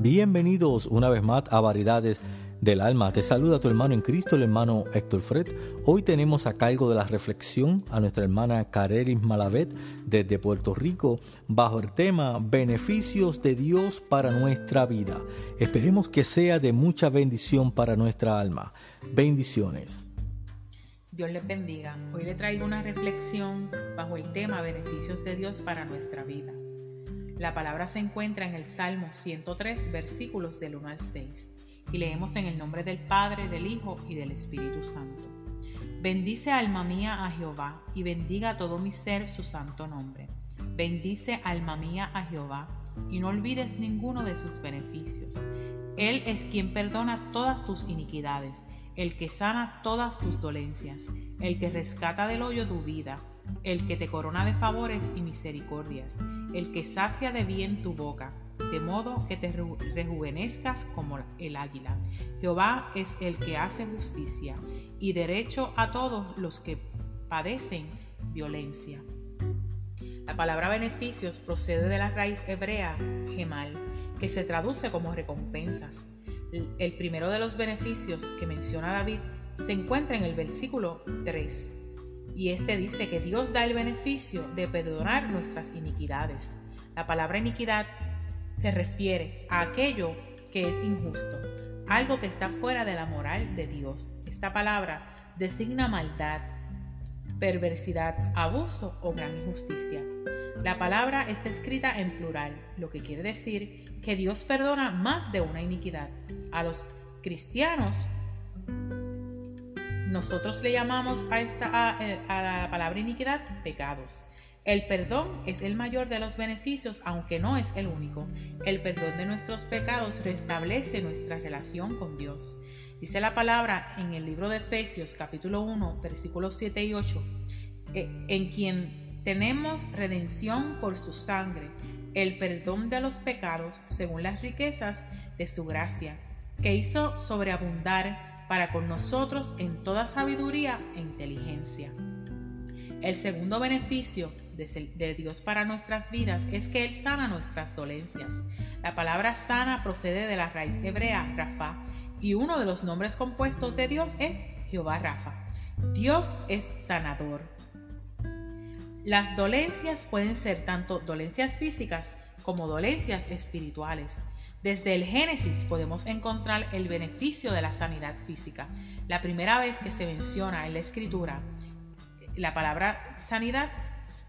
Bienvenidos una vez más a Variedades del Alma. Te saluda tu hermano en Cristo, el hermano Héctor Fred. Hoy tenemos a cargo de la reflexión a nuestra hermana Careris Malavet desde Puerto Rico bajo el tema Beneficios de Dios para nuestra vida. Esperemos que sea de mucha bendición para nuestra alma. Bendiciones. Dios les bendiga. Hoy le traigo una reflexión bajo el tema Beneficios de Dios para nuestra vida. La palabra se encuentra en el Salmo 103, versículos del 1 al 6, y leemos en el nombre del Padre, del Hijo y del Espíritu Santo. Bendice alma mía a Jehová, y bendiga todo mi ser su santo nombre. Bendice alma mía a Jehová, y no olvides ninguno de sus beneficios. Él es quien perdona todas tus iniquidades, el que sana todas tus dolencias, el que rescata del hoyo tu vida el que te corona de favores y misericordias, el que sacia de bien tu boca, de modo que te rejuvenezcas como el águila. Jehová es el que hace justicia y derecho a todos los que padecen violencia. La palabra beneficios procede de la raíz hebrea gemal, que se traduce como recompensas. El primero de los beneficios que menciona David se encuentra en el versículo 3 y este dice que Dios da el beneficio de perdonar nuestras iniquidades. La palabra iniquidad se refiere a aquello que es injusto, algo que está fuera de la moral de Dios. Esta palabra designa maldad, perversidad, abuso o gran injusticia. La palabra está escrita en plural, lo que quiere decir que Dios perdona más de una iniquidad. A los cristianos nosotros le llamamos a, esta, a, la palabra iniquidad pecados. El perdón es el mayor de los beneficios, aunque no es el único. El perdón de nuestros pecados restablece nuestra relación con Dios. Dice la palabra en el libro de Efesios capítulo 1 versículos 7 y 8, eh, en quien tenemos redención por su sangre, el perdón de los pecados según las riquezas de su gracia, que hizo sobreabundar para con nosotros en toda sabiduría e inteligencia. El segundo beneficio de Dios para nuestras vidas es que Él sana nuestras dolencias. La palabra sana procede de la raíz hebrea Rafa y uno de los nombres compuestos de Dios es Jehová Rafa. Dios es sanador. Las dolencias pueden ser tanto dolencias físicas como dolencias espirituales. Desde el Génesis podemos encontrar el beneficio de la sanidad física. La primera vez que se menciona en la escritura la palabra sanidad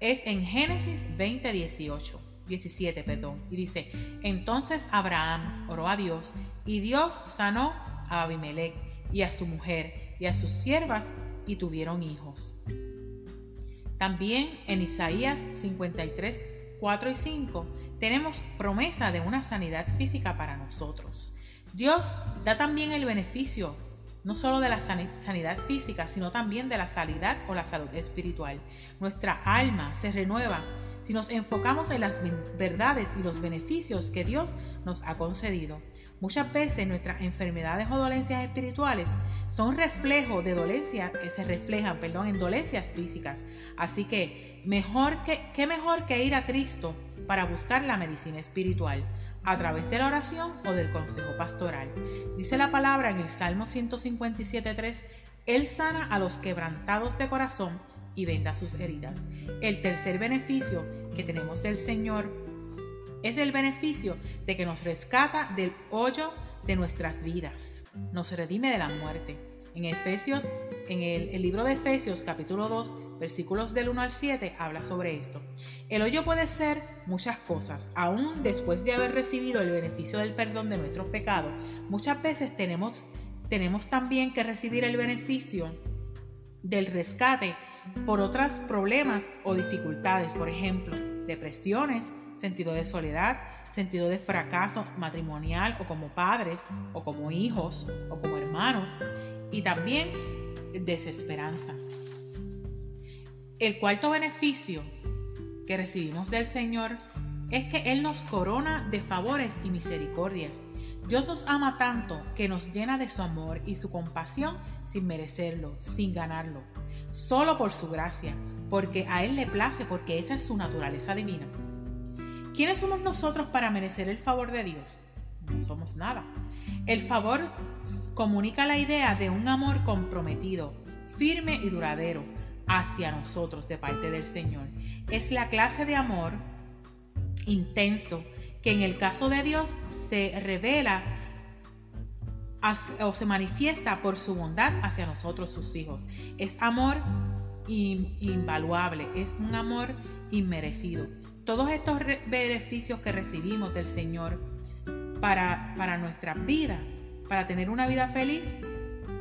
es en Génesis 20, 18, 17, perdón, y dice, entonces Abraham oró a Dios y Dios sanó a Abimelech y a su mujer y a sus siervas y tuvieron hijos. También en Isaías 53, 4 y 5 tenemos promesa de una sanidad física para nosotros. Dios da también el beneficio no solo de la sanidad física, sino también de la sanidad o la salud espiritual. Nuestra alma se renueva si nos enfocamos en las verdades y los beneficios que Dios nos ha concedido. Muchas veces nuestras enfermedades o dolencias espirituales son reflejo de dolencias que se reflejan, perdón, en dolencias físicas. Así que mejor que qué mejor que ir a Cristo para buscar la medicina espiritual a través de la oración o del consejo pastoral. Dice la palabra en el Salmo 157.3, Él sana a los quebrantados de corazón y venda sus heridas. El tercer beneficio que tenemos del Señor es el beneficio de que nos rescata del hoyo de nuestras vidas, nos redime de la muerte. En Efesios, en el, libro de Efesios capítulo 2, versículos del 1 al 7, habla sobre esto. El hoyo puede ser muchas cosas, aún después de haber recibido el beneficio del perdón de nuestros pecados. Muchas veces tenemos, tenemos también que recibir el beneficio del rescate por otros problemas o dificultades. Por ejemplo, depresiones, sentido de soledad, sentido de fracaso matrimonial o como padres o como hijos o como hermanos y también desesperanza. El cuarto beneficio que recibimos del Señor es que Él nos corona de favores y misericordias. Dios nos ama tanto que nos llena de su amor y su compasión sin merecerlo, sin ganarlo, solo por su gracia, porque a Él le place, porque esa es su naturaleza divina. ¿Quiénes somos nosotros para merecer el favor de Dios? No somos nada. El favor comunica la idea de un amor comprometido, firme y duradero hacia nosotros de parte del Señor. Es la clase de amor intenso que en el caso de Dios se revela o se manifiesta por su bondad hacia nosotros, sus hijos. Es amor invaluable, es un amor inmerecido. Todos estos beneficios que recibimos del Señor para, para nuestra vida, para tener una vida feliz,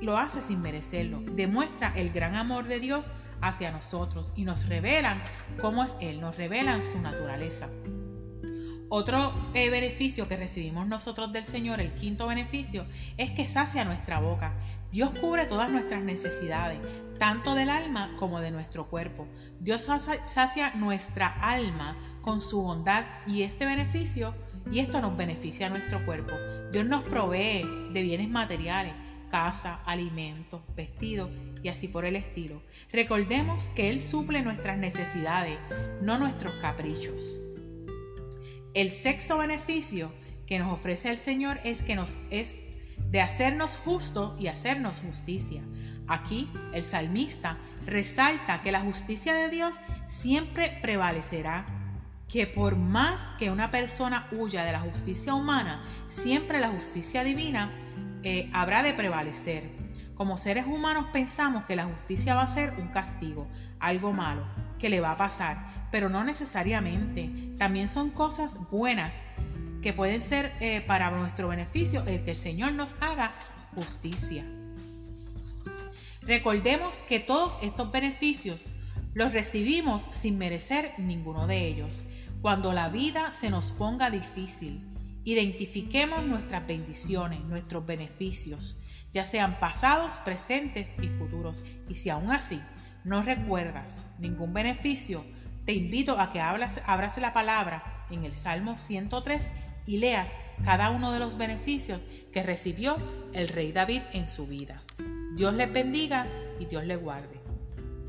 lo hace sin merecerlo. Demuestra el gran amor de Dios hacia nosotros y nos revelan cómo es Él, nos revelan su naturaleza. Otro eh, beneficio que recibimos nosotros del Señor, el quinto beneficio, es que sacia nuestra boca. Dios cubre todas nuestras necesidades, tanto del alma como de nuestro cuerpo. Dios sacia nuestra alma con su bondad y este beneficio, y esto nos beneficia a nuestro cuerpo. Dios nos provee de bienes materiales, casa, alimentos, vestidos y así por el estilo. Recordemos que Él suple nuestras necesidades, no nuestros caprichos. El sexto beneficio que nos ofrece el Señor es que nos es de hacernos justo y hacernos justicia. Aquí el salmista resalta que la justicia de Dios siempre prevalecerá, que por más que una persona huya de la justicia humana, siempre la justicia divina eh, habrá de prevalecer. Como seres humanos pensamos que la justicia va a ser un castigo, algo malo, que le va a pasar, pero no necesariamente. También son cosas buenas que pueden ser eh, para nuestro beneficio el que el Señor nos haga justicia. Recordemos que todos estos beneficios los recibimos sin merecer ninguno de ellos. Cuando la vida se nos ponga difícil, identifiquemos nuestras bendiciones, nuestros beneficios, ya sean pasados, presentes y futuros. Y si aún así no recuerdas ningún beneficio, te invito a que abras, la palabra en el Salmo 103 y leas cada uno de los beneficios que recibió el rey David en su vida. Dios le bendiga y Dios le guarde.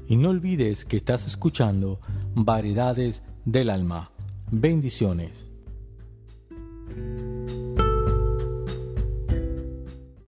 Y no olvides que estás escuchando Variedades del Alma. Bendiciones.